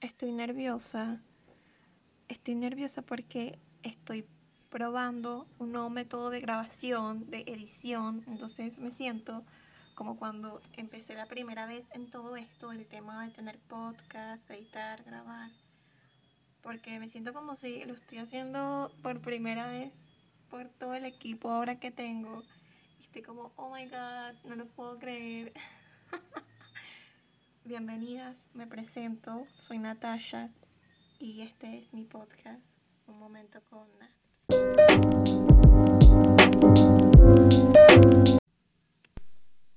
estoy nerviosa. Estoy nerviosa porque estoy probando un nuevo método de grabación, de edición. Entonces me siento como cuando empecé la primera vez en todo esto, del tema de tener podcast, editar, grabar. Porque me siento como si lo estoy haciendo por primera vez por todo el equipo ahora que tengo. estoy como, oh my god, no lo puedo creer. Bienvenidas, me presento, soy Natasha y este es mi podcast, Un Momento con Nat.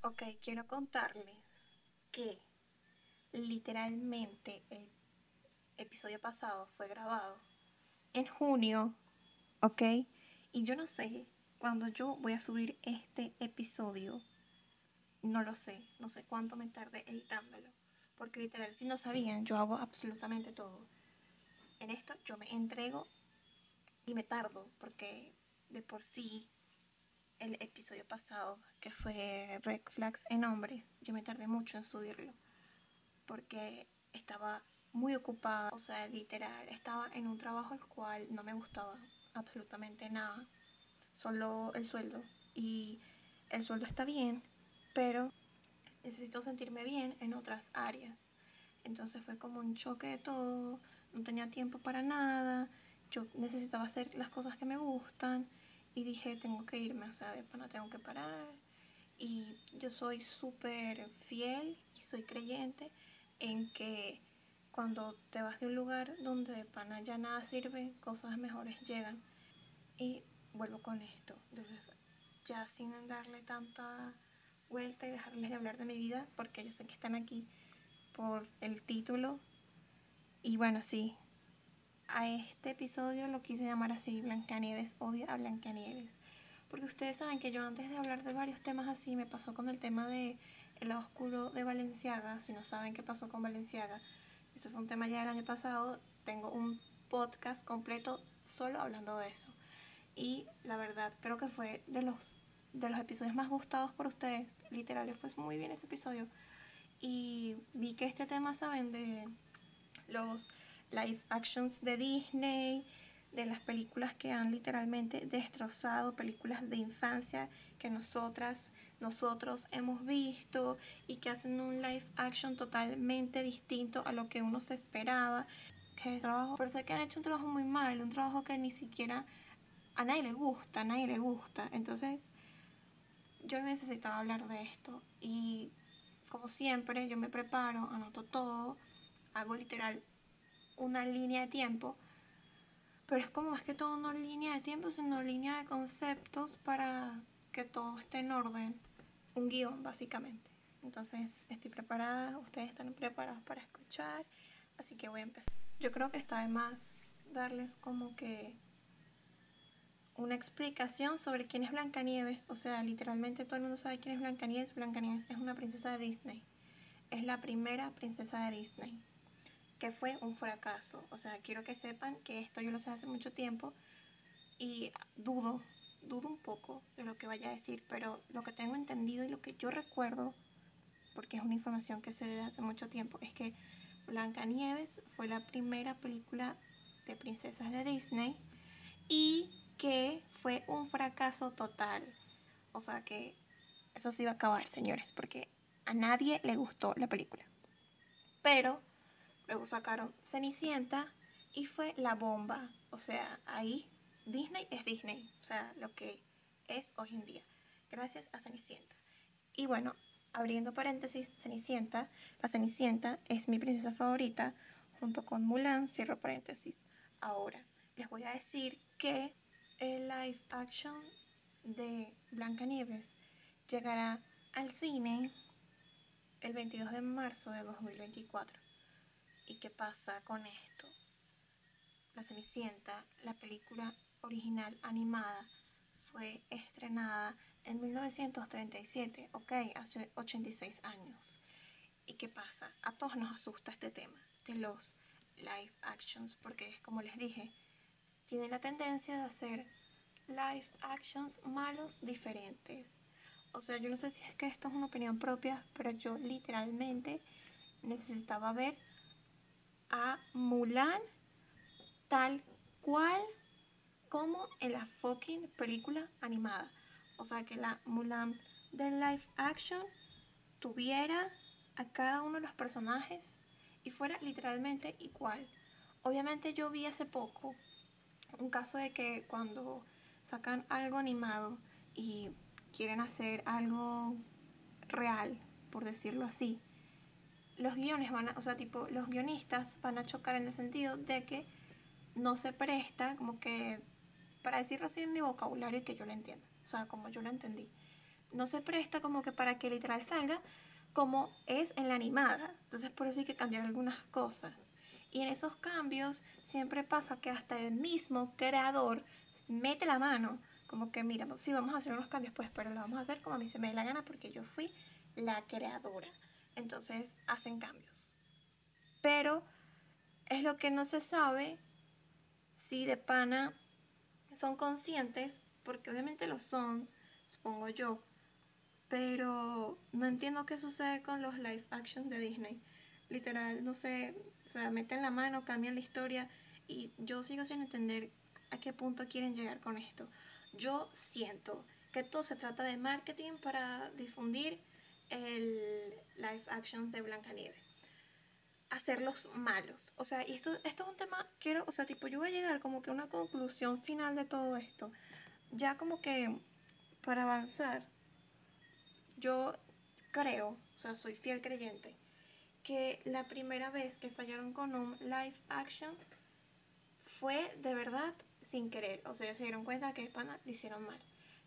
Ok, quiero contarles que literalmente el episodio pasado fue grabado en junio, ¿ok? Y yo no sé cuando yo voy a subir este episodio, no lo sé, no sé cuánto me tarde editándolo. Porque literal, si no sabían, yo hago absolutamente todo. En esto yo me entrego y me tardo, porque de por sí el episodio pasado, que fue Red Flags en hombres, yo me tardé mucho en subirlo, porque estaba muy ocupada, o sea, literal, estaba en un trabajo el cual no me gustaba absolutamente nada, solo el sueldo. Y el sueldo está bien, pero necesito sentirme bien en otras áreas. Entonces fue como un choque de todo, no tenía tiempo para nada, yo necesitaba hacer las cosas que me gustan y dije, tengo que irme, o sea, de pana tengo que parar. Y yo soy súper fiel y soy creyente en que cuando te vas de un lugar donde de pana ya nada sirve, cosas mejores llegan. Y vuelvo con esto. Entonces, ya sin darle tanta vuelta y dejarles de hablar de mi vida, porque yo sé que están aquí por el título. Y bueno, sí, a este episodio lo quise llamar así, Blancanieves odia a Blancanieves. Porque ustedes saben que yo antes de hablar de varios temas así, me pasó con el tema de El lado oscuro de Valenciaga. Si no saben qué pasó con Valenciaga, eso fue un tema ya del año pasado. Tengo un podcast completo solo hablando de eso. Y la verdad, creo que fue de los de los episodios más gustados por ustedes. Literal, fue muy bien ese episodio. Y vi que este tema, ¿saben? De los live actions de Disney, de las películas que han literalmente destrozado, películas de infancia que nosotras, nosotros hemos visto y que hacen un live action totalmente distinto a lo que uno se esperaba. Que trabajo, pero sé que han hecho un trabajo muy mal, un trabajo que ni siquiera a nadie le gusta, a nadie le gusta. Entonces, yo necesitaba hablar de esto y como siempre yo me preparo, anoto todo, hago literal una línea de tiempo, pero es como más que todo no línea de tiempo, sino línea de conceptos para que todo esté en orden, un guion básicamente. Entonces estoy preparada, ustedes están preparados para escuchar, así que voy a empezar. Yo creo que está de más darles como que una explicación sobre quién es Blancanieves. O sea, literalmente todo el mundo sabe quién es Blancanieves. Blancanieves es una princesa de Disney. Es la primera princesa de Disney. Que fue un fracaso. O sea, quiero que sepan que esto yo lo sé hace mucho tiempo. Y dudo, dudo un poco de lo que vaya a decir. Pero lo que tengo entendido y lo que yo recuerdo, porque es una información que sé de hace mucho tiempo, es que Blancanieves fue la primera película de princesas de Disney. Y que fue un fracaso total. O sea que eso se iba a acabar, señores, porque a nadie le gustó la película. Pero luego sacaron Cenicienta y fue la bomba. O sea, ahí Disney es Disney. O sea, lo que es hoy en día. Gracias a Cenicienta. Y bueno, abriendo paréntesis, Cenicienta, la Cenicienta es mi princesa favorita, junto con Mulan, cierro paréntesis. Ahora, les voy a decir que el live action de Blancanieves llegará al cine el 22 de marzo de 2024. ¿Y qué pasa con esto? La Cenicienta, la película original animada, fue estrenada en 1937, ok, hace 86 años. ¿Y qué pasa? A todos nos asusta este tema de los live actions, porque como les dije, tiene la tendencia de hacer live actions malos diferentes. O sea, yo no sé si es que esto es una opinión propia, pero yo literalmente necesitaba ver a Mulan tal cual como en la fucking película animada. O sea, que la Mulan de live action tuviera a cada uno de los personajes y fuera literalmente igual. Obviamente yo vi hace poco un caso de que cuando sacan algo animado y quieren hacer algo real, por decirlo así, los guiones van a, o sea, tipo, los guionistas van a chocar en el sentido de que no se presta, como que, para decirlo así en mi vocabulario y que yo lo entienda, o sea, como yo lo entendí, no se presta como que para que literal salga como es en la animada. Entonces por eso hay que cambiar algunas cosas. Y en esos cambios siempre pasa que hasta el mismo creador mete la mano, como que mira, sí vamos a hacer unos cambios, pues, pero lo vamos a hacer como a mí se me dé la gana porque yo fui la creadora. Entonces hacen cambios. Pero es lo que no se sabe si de pana son conscientes, porque obviamente lo son, supongo yo, pero no entiendo qué sucede con los live action de Disney. Literal, no sé, o sea, meten la mano, cambian la historia y yo sigo sin entender a qué punto quieren llegar con esto. Yo siento que todo se trata de marketing para difundir el live action de Blancanieves. Hacerlos malos. O sea, y esto, esto es un tema, quiero, o sea, tipo, yo voy a llegar como que a una conclusión final de todo esto. Ya como que para avanzar, yo creo, o sea, soy fiel creyente, que la primera vez que fallaron con un live action fue de verdad sin querer. O sea, se dieron cuenta que España lo hicieron mal.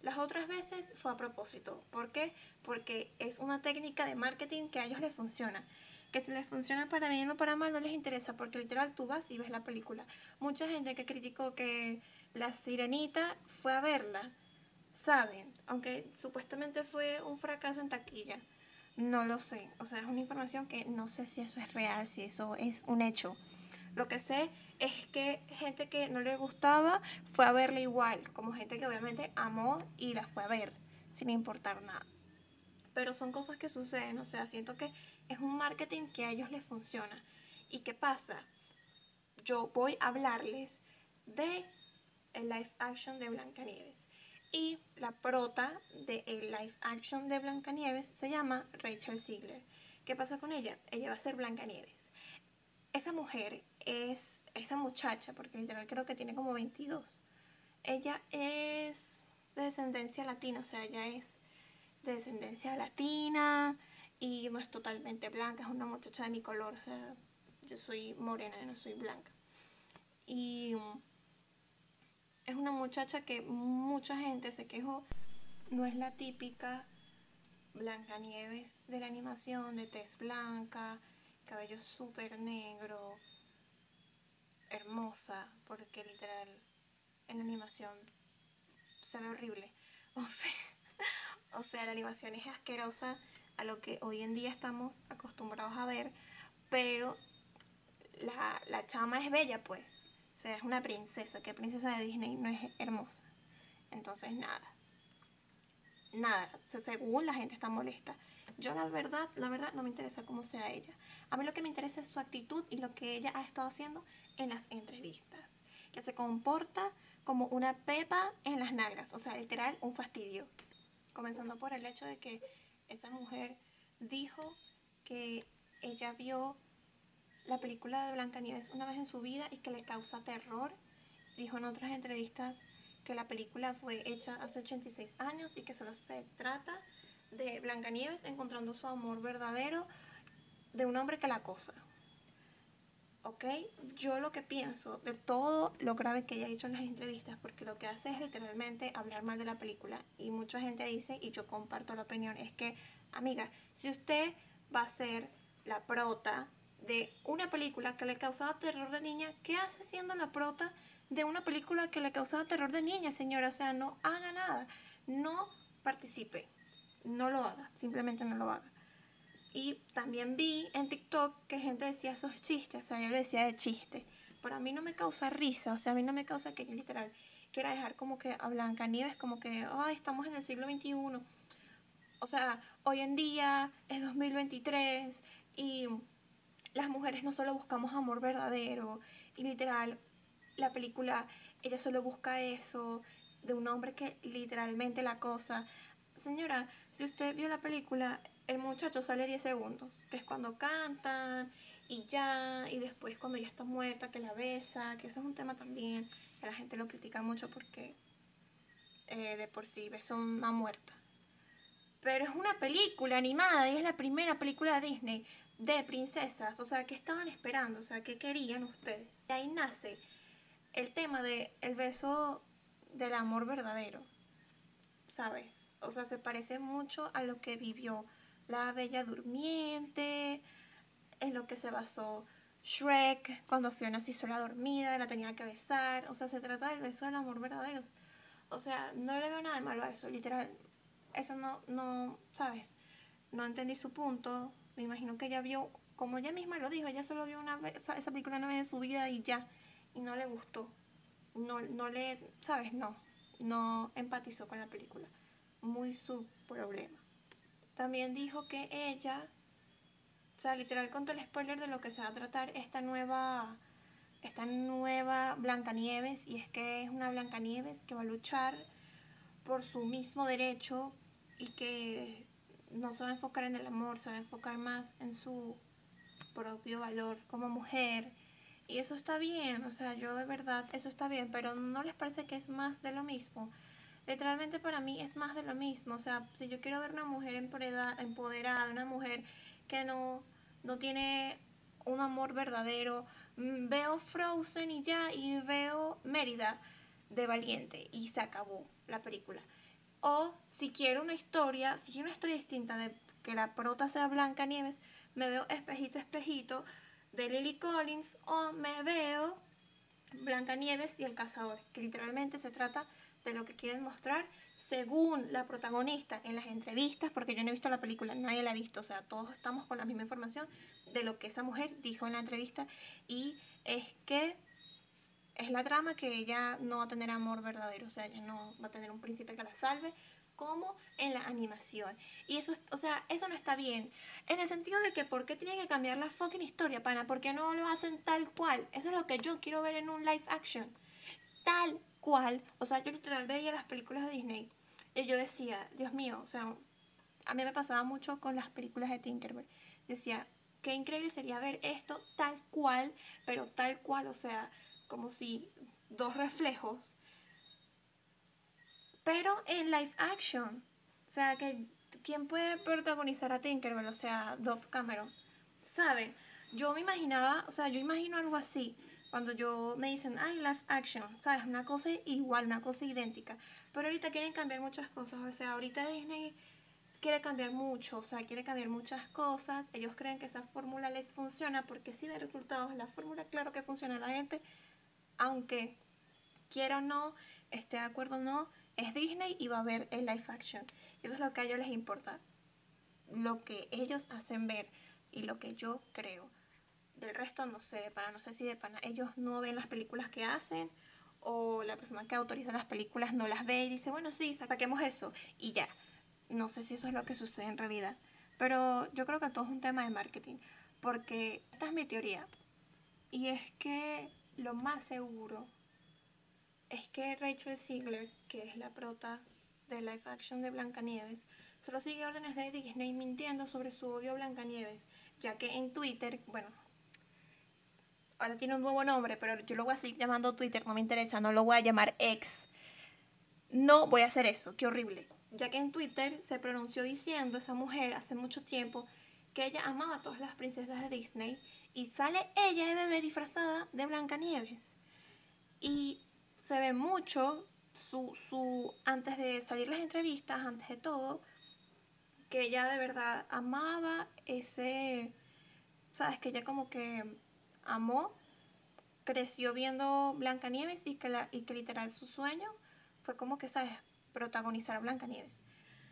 Las otras veces fue a propósito. ¿Por qué? Porque es una técnica de marketing que a ellos les funciona. Que si les funciona para bien o para mal no les interesa, porque literal tú vas y ves la película. Mucha gente que criticó que la sirenita fue a verla saben, aunque supuestamente fue un fracaso en taquilla, no lo sé. O sea, es una información que no sé si eso es real, si eso es un hecho. Lo que sé es que gente que no le gustaba fue a verla igual, como gente que obviamente amó y la fue a ver, sin importar nada. Pero son cosas que suceden, o sea, siento que es un marketing que a ellos les funciona. ¿Y qué pasa? Yo voy a hablarles de el live action de Blancanieves. Y la prota de el live action de Blancanieves se llama Rachel Ziegler. ¿Qué pasa con ella? Ella va a ser Blancanieves. Esa mujer es, esa muchacha, porque literal creo que tiene como 22. Ella es de descendencia latina, o sea, ella es de descendencia latina y no es totalmente blanca, es una muchacha de mi color, o sea, yo soy morena, y no soy blanca. Y es una muchacha que mucha gente se quejó. No es la típica Blancanieves de la animación, de tez blanca, cabello súper negro, hermosa, porque literal en la animación se ve horrible. O sea, o sea, la animación es asquerosa a lo que hoy en día estamos acostumbrados a ver, pero la, la chama es bella, pues. Sea, es una princesa, que princesa de Disney no es hermosa. Entonces, nada. Nada, según la gente está molesta. Yo la verdad, la verdad no me interesa cómo sea ella. A mí lo que me interesa es su actitud y lo que ella ha estado haciendo en las entrevistas. Que se comporta como una pepa en las nalgas, o sea, literal un fastidio. Comenzando por el hecho de que esa mujer dijo que ella vio la película de Blancanieves una vez en su vida y que le causa terror. Dijo en otras entrevistas que la película fue hecha hace 86 años y que solo se trata de Blancanieves encontrando su amor verdadero de un hombre que la acosa. ¿Ok? Yo lo que pienso de todo lo grave que ella ha dicho en las entrevistas, porque lo que hace es literalmente hablar mal de la película. Y mucha gente dice, y yo comparto la opinión, es que, amiga, si usted va a ser la prota de una película que le causaba terror de niña, ¿qué hace siendo la prota de una película que le causaba terror de niña, señora? O sea, no haga nada, no participe, no lo haga, simplemente no lo haga. Y también vi en TikTok que gente decía esos chistes, o sea, yo le decía de chiste, pero a mí no me causa risa, o sea, a mí no me causa que yo literal quiera dejar como que a Blanca Nieves como que, ay, estamos en el siglo XXI. O sea, hoy en día es 2023 y las mujeres no solo buscamos amor verdadero, y literal, la película, ella solo busca eso, de un hombre que literalmente la cosa. Señora, si usted vio la película, el muchacho sale 10 segundos, que es cuando cantan y ya, y después cuando ya está muerta, que la besa, que eso es un tema también, que la gente lo critica mucho porque eh, de por sí besó una muerta. Pero es una película animada y es la primera película de Disney de princesas, o sea, ¿qué estaban esperando? O sea, ¿qué querían ustedes? Y ahí nace el tema de beso del amor verdadero, ¿sabes? O sea, se parece mucho a lo que vivió la Bella Durmiente, en lo que se basó Shrek, cuando Fiona se hizo la dormida, la tenía que besar, o sea, se trata del beso del amor verdadero. O sea, no le veo nada de malo a eso, literal. Eso no, no, ¿sabes? No entendí su punto, me imagino que ella vio, como ella misma lo dijo, ella solo vio una vez, esa, película una vez en su vida y ya, y no le gustó. No, no le, ¿sabes? No, no empatizó con la película. Muy su problema. También dijo que ella, o sea, literal contó el spoiler de lo que se va a tratar esta nueva, esta nueva Blancanieves, y es que es una Blancanieves que va a luchar por su mismo derecho y que no se va a enfocar en el amor, se va a enfocar más en su propio valor como mujer. Y eso está bien, o sea, yo de verdad, eso está bien, pero ¿no les parece que es más de lo mismo? Literalmente para mí es más de lo mismo, o sea, si yo quiero ver una mujer empoderada, una mujer que no, no tiene un amor verdadero, mm, veo Frozen y ya, y veo Mérida de Valiente, y se acabó la película. O si quiero una historia, si quiero una historia distinta de que la prota sea Blanca Nieves, me veo espejito, espejito de Lily Collins o me veo Blanca Nieves y el cazador, que literalmente se trata de lo que quieren mostrar según la protagonista en las entrevistas, porque yo no he visto la película, nadie la ha visto, o sea, todos estamos con la misma información de lo que esa mujer dijo en la entrevista y es que es la trama que ella no va a tener amor verdadero, o sea, ella no va a tener un príncipe que la salve, como en la animación. Y eso, o sea, eso no está bien. En el sentido de que, ¿por qué tienen que cambiar la fucking historia, pana? ¿Por qué no lo hacen tal cual? Eso es lo que yo quiero ver en un live action. Tal cual. O sea, yo literal veía las películas de Disney y yo decía, Dios mío, o sea, a mí me pasaba mucho con las películas de Tinkerbell. Decía, qué increíble sería ver esto tal cual, pero tal cual, o sea, como si dos reflejos, pero en live action. O sea, que ¿quién puede protagonizar a Tinkerbell? O sea, Dove Cameron. ¿Saben? Yo me imaginaba, o sea, yo imagino algo así. Cuando yo me dicen, ay, live action, ¿sabes? Una cosa igual, una cosa idéntica. Pero ahorita quieren cambiar muchas cosas. O sea, ahorita Disney quiere cambiar mucho, o sea, quiere cambiar muchas cosas. Ellos creen que esa fórmula les funciona porque si ve resultados la fórmula, claro que funciona la gente aunque quiera o no, esté de acuerdo o no, es Disney y va a haber el live action. Eso es lo que a ellos les importa. Lo que ellos hacen ver y lo que yo creo. Del resto no sé, de pana, no sé si de pana ellos no ven las películas que hacen o la persona que autoriza las películas no las ve y dice, bueno, sí, saquemos eso y ya. No sé si eso es lo que sucede en realidad. Pero yo creo que todo es un tema de marketing. Porque esta es mi teoría. Y es que lo más seguro es que Rachel Ziegler, que es la prota de live action de Blancanieves, solo sigue órdenes de Disney mintiendo sobre su odio a Blancanieves, ya que en Twitter, bueno, ahora tiene un nuevo nombre, pero yo lo voy a seguir llamando Twitter, no me interesa, no lo voy a llamar ex. No voy a hacer eso, qué horrible. Ya que en Twitter se pronunció diciendo esa mujer hace mucho tiempo que ella amaba a todas las princesas de Disney y sale ella de bebé disfrazada de Blancanieves. Y se ve mucho su, su, antes de salir las entrevistas, antes de todo, que ella de verdad amaba ese, sabes, que ella como que amó, creció viendo Blancanieves y que, la, y que literal su sueño fue como que, sabes, protagonizar a Blancanieves.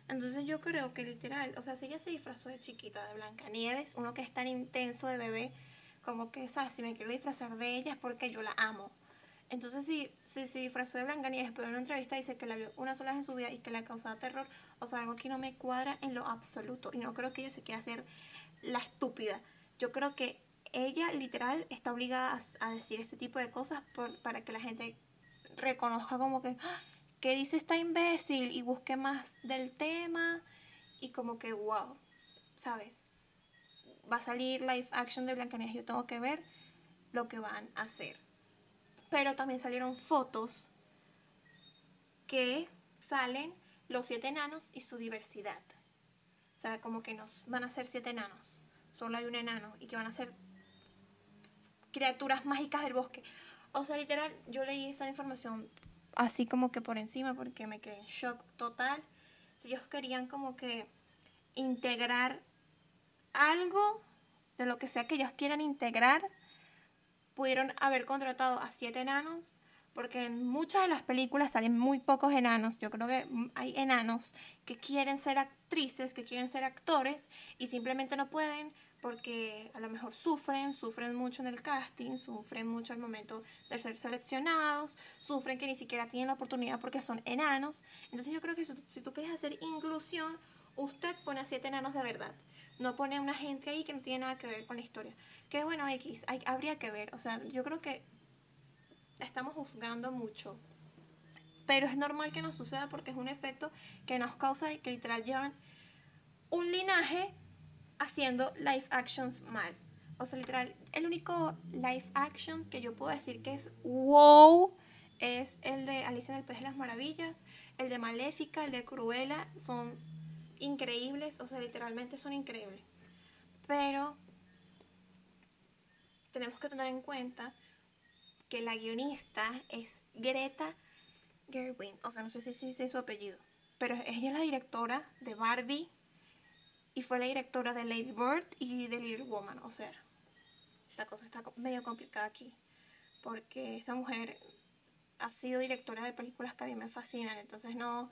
Entonces yo creo que literal, o sea, si ella se disfrazó de chiquita de Blancanieves, uno que es tan intenso de bebé, como que, ¿sabes? Si me quiero disfrazar de ella es porque yo la amo. Entonces, si, si se disfrazó de Blancanieves, pero en una entrevista dice que la vio una sola vez en su vida y que le causaba terror, o sea, algo que no me cuadra en lo absoluto. Y no creo que ella se quiera hacer la estúpida. Yo creo que ella literal está obligada a, decir este tipo de cosas para que la gente reconozca como que, ¡Ah! ¿qué dice esta imbécil? Y busque más del tema y como que, wow, ¿sabes? Va a salir live action de Blancanieves, yo tengo que ver lo que van a hacer. Pero también salieron fotos que salen los siete enanos y su diversidad. O sea, como que nos van a ser siete enanos. Solo hay un enano y que van a ser criaturas mágicas del bosque. O sea, literal, yo leí esa información así como que por encima porque me quedé en shock total. Si ellos querían como que integrar algo de lo que sea que ellos quieran integrar, pudieron haber contratado a siete enanos, porque en muchas de las películas salen muy pocos enanos. Yo creo que hay enanos que quieren ser actrices, que quieren ser actores y simplemente no pueden porque a lo mejor sufren, sufren mucho en el casting, sufren mucho al momento de ser seleccionados, sufren que ni siquiera tienen la oportunidad porque son enanos. Entonces yo creo que si tú, quieres hacer inclusión, usted pone a siete enanos de verdad. No pone una gente ahí que no tiene nada que ver con la historia. Que bueno, X, hay, habría que ver. O sea, yo creo que estamos juzgando mucho. Pero es normal que nos suceda porque es un efecto que nos causa y que literal llevan un linaje haciendo live actions mal. O sea, literal, el único live action que yo puedo decir que es wow es el de Alicia en el País de las Maravillas, el de Maléfica, el de Cruella, son increíbles, o sea, literalmente son increíbles. Pero tenemos que tener en cuenta que la guionista es Greta Gerwin, o sea, no sé si es su apellido, pero ella es la directora de Barbie, y fue la directora de Lady Bird y de Little Woman. O sea, la cosa está medio complicada aquí. Porque esa mujer ha sido directora de películas que a mí me fascinan. Entonces no,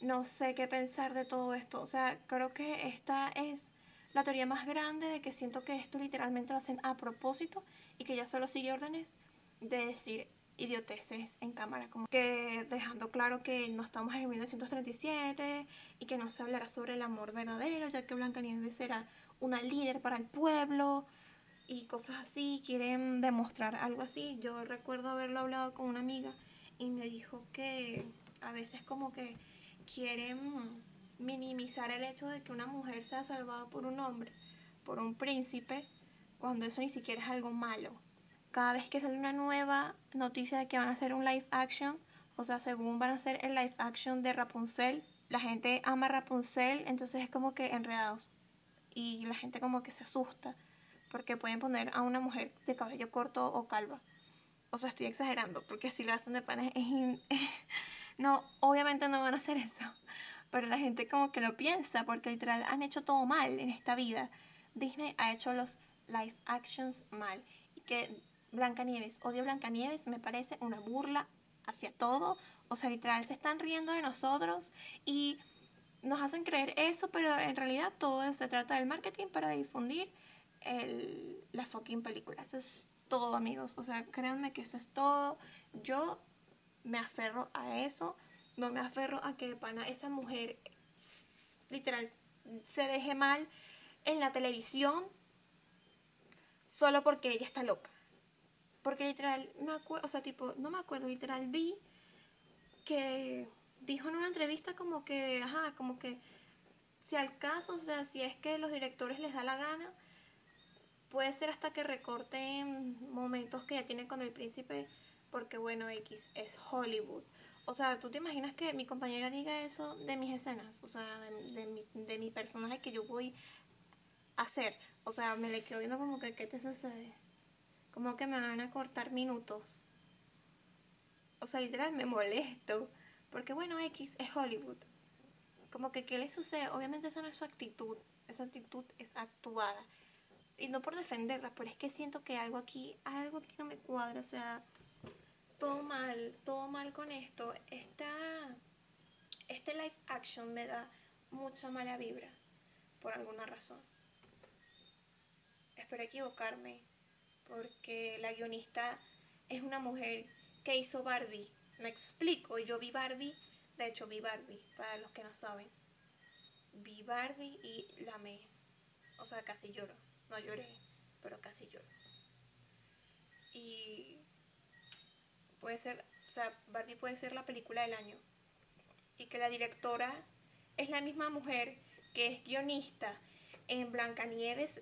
no sé qué pensar de todo esto. O sea, creo que esta es la teoría más grande de que siento que esto literalmente lo hacen a propósito y que ya solo sigue órdenes de decir idioteces en cámara, como que dejando claro que no estamos en 1937 y que no se hablará sobre el amor verdadero, ya que Blancanieves era una líder para el pueblo y cosas así, quieren demostrar algo así. Yo recuerdo haberlo hablado con una amiga y me dijo que a veces como que quieren minimizar el hecho de que una mujer sea salvada por un hombre, por un príncipe, cuando eso ni siquiera es algo malo cada vez que sale una nueva noticia de que van a hacer un live action, o sea, según van a hacer el live action de Rapunzel, la gente ama Rapunzel, entonces es como que enredados. Y la gente como que se asusta porque pueden poner a una mujer de cabello corto o calva. O sea, estoy exagerando, porque si lo hacen de panes es... no, obviamente no van a hacer eso. Pero la gente como que lo piensa, porque literal han hecho todo mal en esta vida. Disney ha hecho los live actions mal. Y que Blancanieves, odio Blancanieves, me parece una burla hacia todo. O sea, literal, se están riendo de nosotros y nos hacen creer eso, pero en realidad todo se trata del marketing para difundir el, la fucking película. Eso es todo, amigos. O sea, créanme que eso es todo. Yo me aferro a eso. No me aferro a que pana esa mujer literal se deje mal en la televisión solo porque ella está loca. Porque literal, me acuerdo, o sea, tipo, no me acuerdo, literal vi que dijo en una entrevista como que, ajá, como que si al caso, o sea, si es que los directores les da la gana, puede ser hasta que recorten momentos que ya tienen con el príncipe, porque bueno, X es Hollywood. O sea, ¿tú te imaginas que mi compañera diga eso de mis escenas? O sea, de, de, mi, de mi personaje que yo voy a hacer. O sea, me le quedo viendo como que, ¿qué te sucede? como que me van a cortar minutos. O sea, literal me molesto. Porque bueno, X es Hollywood. Como que, ¿qué le sucede? Obviamente esa no es su actitud. Esa actitud es actuada. Y no por defenderla, pero es que siento que algo aquí, algo aquí no me cuadra. O sea, todo mal, todo mal con esto. Esta, este live action me da mucha mala vibra. Por alguna razón. Espero equivocarme porque la guionista es una mujer que hizo Barbie. Me explico, yo vi Barbie, de hecho vi Barbie, para los que no saben. Vi Barbie y la amé. O sea, casi lloro. No lloré, pero casi lloro. Puede ser, o sea, Barbie puede ser la película del año. Y que la directora es la misma mujer que es guionista en Blancanieves,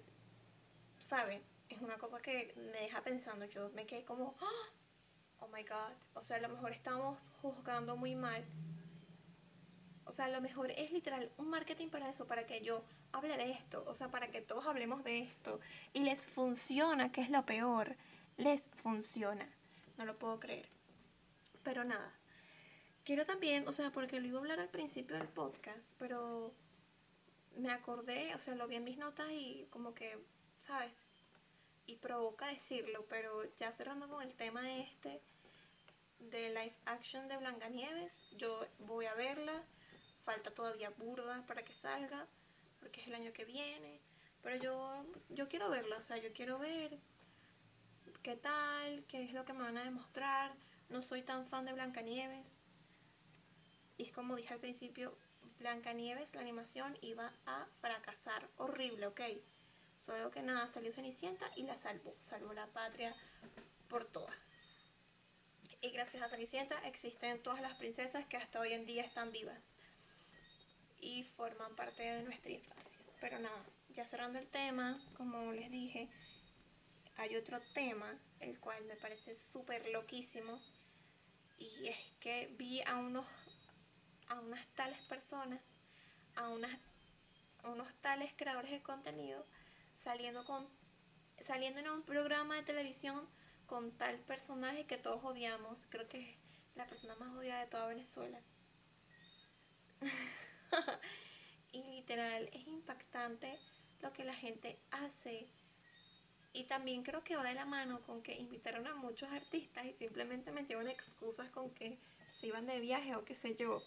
¿saben? Es una cosa que me deja pensando. Yo me quedé como, ¡Ah! oh my god. O sea, a lo mejor estamos juzgando muy mal. O sea, a lo mejor es literal un marketing para eso, para que yo hable de esto. O sea, para que todos hablemos de esto. Y les funciona, que es lo peor. Les funciona. No lo puedo creer. Pero nada. Quiero también, o sea, porque lo iba a hablar al principio del podcast, pero me acordé, o sea, lo vi en mis notas y como que, ¿sabes? Y provoca decirlo, pero ya cerrando con el tema este de live action de Blancanieves, yo voy a verla, falta todavía burda para que salga, porque es el año que viene, pero yo, yo quiero verla, o sea, yo quiero ver qué tal, qué es lo que me van a demostrar, no soy tan fan de Blancanieves, y es como dije al principio, Blancanieves, la animación, iba a fracasar. Horrible, ok. Solo que nada, salió Cenicienta y la salvó. Salvó la patria por todas. Y gracias a Cenicienta existen todas las princesas que hasta hoy en día están vivas. Y forman parte de nuestra infancia. Pero nada, ya cerrando el tema, como les dije, hay otro tema, el cual me parece súper loquísimo. Y es que vi a unos a unas tales personas, a, unas, unos tales creadores de contenido, saliendo, con, saliendo en un programa de televisión con tal personaje que todos odiamos. Creo que es la persona más odiada de toda Venezuela. y literal, es impactante lo que la gente hace. Y también creo que va de la mano con que invitaron a muchos artistas y simplemente metieron excusas con que se iban de viaje o qué sé yo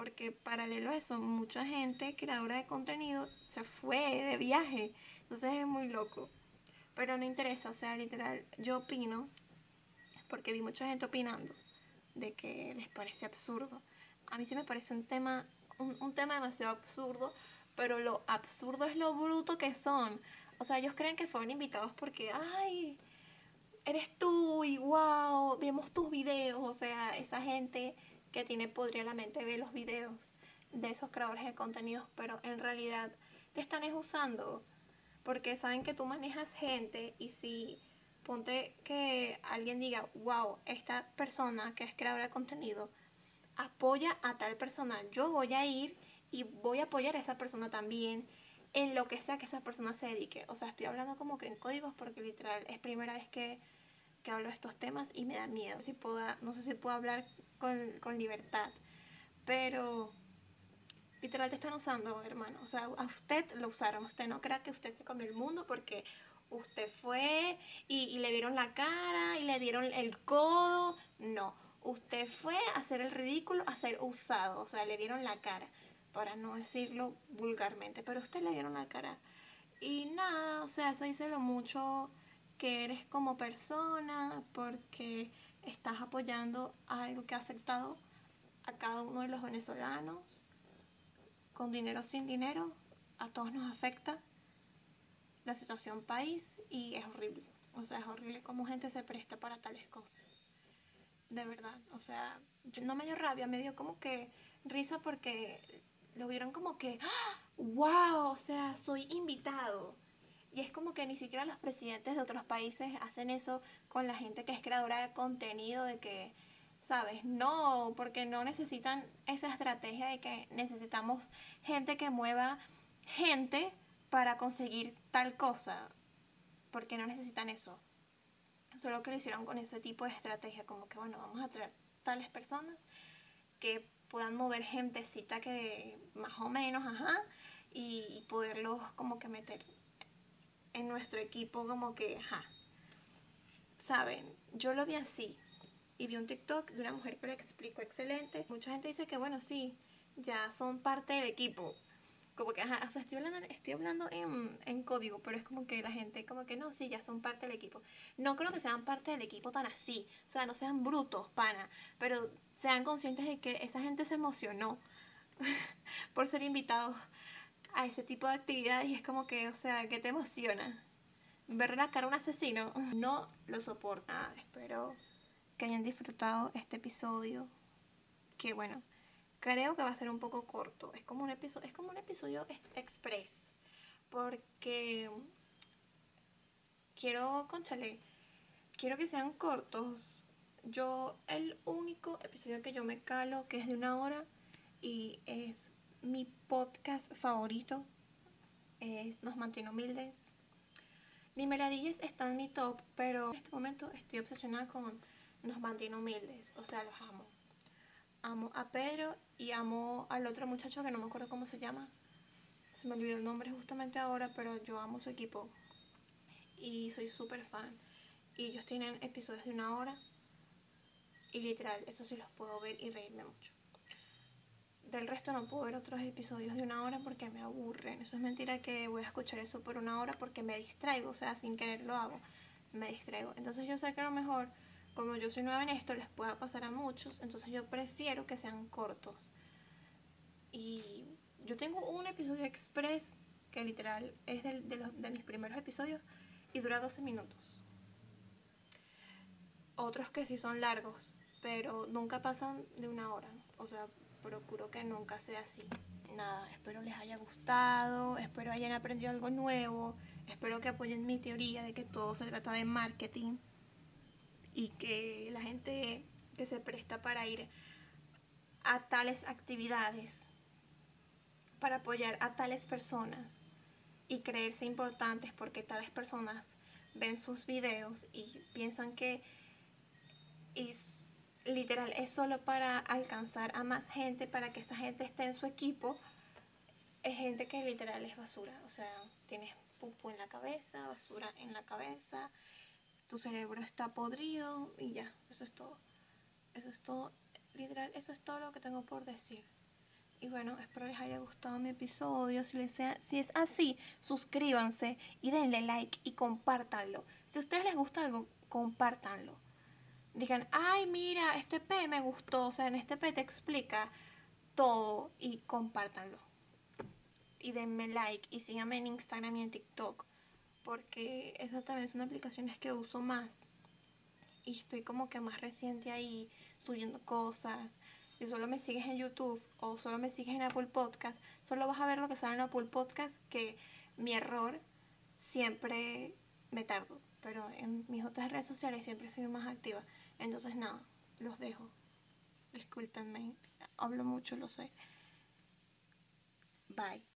porque paralelo a eso, mucha gente creadora de contenido se fue de viaje, entonces es muy loco. Pero no interesa, o sea, literal, yo opino, porque vi mucha gente opinando, de que les parece absurdo. A mí sí me parece un tema, un, tema demasiado absurdo, pero lo absurdo es lo bruto que son. O sea, ellos creen que fueron invitados porque, ay, eres tú y wow, vemos tus videos. O sea, esa gente que tiene podría la mente ver los videos de esos creadores de contenidos, pero en realidad te están usando porque saben que tú manejas gente y si ponte que alguien diga, wow, esta persona que es creadora de contenido apoya a tal persona, yo voy a ir y voy a apoyar a esa persona también en lo que sea que esa persona se dedique. O sea, estoy hablando como que en códigos porque literal es primera vez que, que hablo de estos temas y me da miedo. Si no sé si puedo hablar con, libertad. Pero literal te están usando, hermano. O sea, a usted lo usaron. Usted no crea que usted se comió el mundo porque usted fue y, le vieron la cara y le dieron el codo. No, usted fue a hacer el ridículo, a ser usado. O sea, le vieron la cara, para no decirlo vulgarmente. Pero usted le vieron la cara. Y nada, o sea, eso dice lo mucho que eres como persona, porque estás apoyando algo que ha afectado a cada uno de los venezolanos, con dinero o sin dinero, a todos nos afecta la situación país y es horrible. O sea, es horrible cómo gente se presta para tales cosas. De verdad, o sea, no me dio rabia, me dio como que risa porque lo vieron como que, wow, ¡Ah! o sea, soy invitado. Y es como que ni siquiera los presidentes de otros países hacen eso con la gente que es creadora de contenido, de que, ¿sabes? No, porque no necesitan esa estrategia de que necesitamos gente que mueva gente para conseguir tal cosa, porque no necesitan eso. Solo que lo hicieron con ese tipo de estrategia, como que, bueno, vamos a traer tales personas que puedan mover gentecita que más o menos, ajá, y, poderlos como que meter en nuestro equipo como que, ajá, saben, yo lo vi así y vi un TikTok de una mujer que lo explicó excelente. Mucha gente dice que, bueno, sí, ya son parte del equipo. Como que, ajá, o sea, estoy hablando, estoy hablando en, en código, pero es como que la gente, como que no, sí, ya son parte del equipo. No creo que sean parte del equipo tan así, o sea, no sean brutos, pana, pero sean conscientes de que esa gente se emocionó por ser invitados a ese tipo de actividades y es como que, o sea, que te emociona. Ver la cara a un asesino, no lo soporta. espero que hayan disfrutado este episodio. Que bueno, creo que va a ser un poco corto. Es como un episodio, es como un episodio express. Porque quiero, conchale, quiero que sean cortos. Yo, el único episodio que yo me calo, que es de una hora, y es mi podcast favorito, es Nos mantiene humildes. Ni Meladillas está en mi top, pero en este momento estoy obsesionada con Nos mantiene humildes. O sea, los amo. Amo a Pedro y amo al otro muchacho que no me acuerdo cómo se llama. Se me olvidó el nombre justamente ahora, pero yo amo su equipo. Y soy súper fan. Y ellos tienen episodios de una hora. Y literal, eso sí los puedo ver y reírme mucho. Del resto no puedo ver otros episodios de una hora porque me aburren. Eso es mentira que voy a escuchar eso por una hora porque me distraigo. O sea, sin querer lo hago. Me distraigo. Entonces yo sé que a lo mejor, como yo soy nueva en esto, les pueda pasar a muchos. Entonces yo prefiero que sean cortos. Y yo tengo un episodio express que literal es de, los, de mis primeros episodios y dura 12 minutos. Otros que sí son largos, pero nunca pasan de una hora. O sea, procuro que nunca sea así. Nada, espero les haya gustado, espero hayan aprendido algo nuevo, espero que apoyen mi teoría de que todo se trata de marketing y que la gente que se presta para ir a tales actividades, para apoyar a tales personas y creerse importantes porque tales personas ven sus videos y piensan que literal es solo para alcanzar a más gente, para que esa gente esté en su equipo, es gente que literal es basura. O sea, tienes pupo en la cabeza, basura en la cabeza, tu cerebro está podrido y ya, eso es todo. Eso es todo, literal, eso es todo lo que tengo por decir. Y bueno, espero les haya gustado mi episodio. Si, les sea, si es así, suscríbanse y denle like y compártanlo. Si a ustedes les gusta algo, compártanlo digan, ay, mira, este P me gustó, o sea, en este P te explica todo y compártanlo. Y denme like y síganme en Instagram y en TikTok, porque esas también son aplicaciones que uso más. Y estoy como que más reciente ahí, subiendo cosas. Si solo me sigues en YouTube o solo me sigues en Apple Podcast, solo vas a ver lo que sale en Apple Podcast, que mi error siempre me tardo. Pero en mis otras redes sociales siempre soy más activa. Entonces nada, los dejo. Discúlpenme, hablo mucho, lo sé. Bye.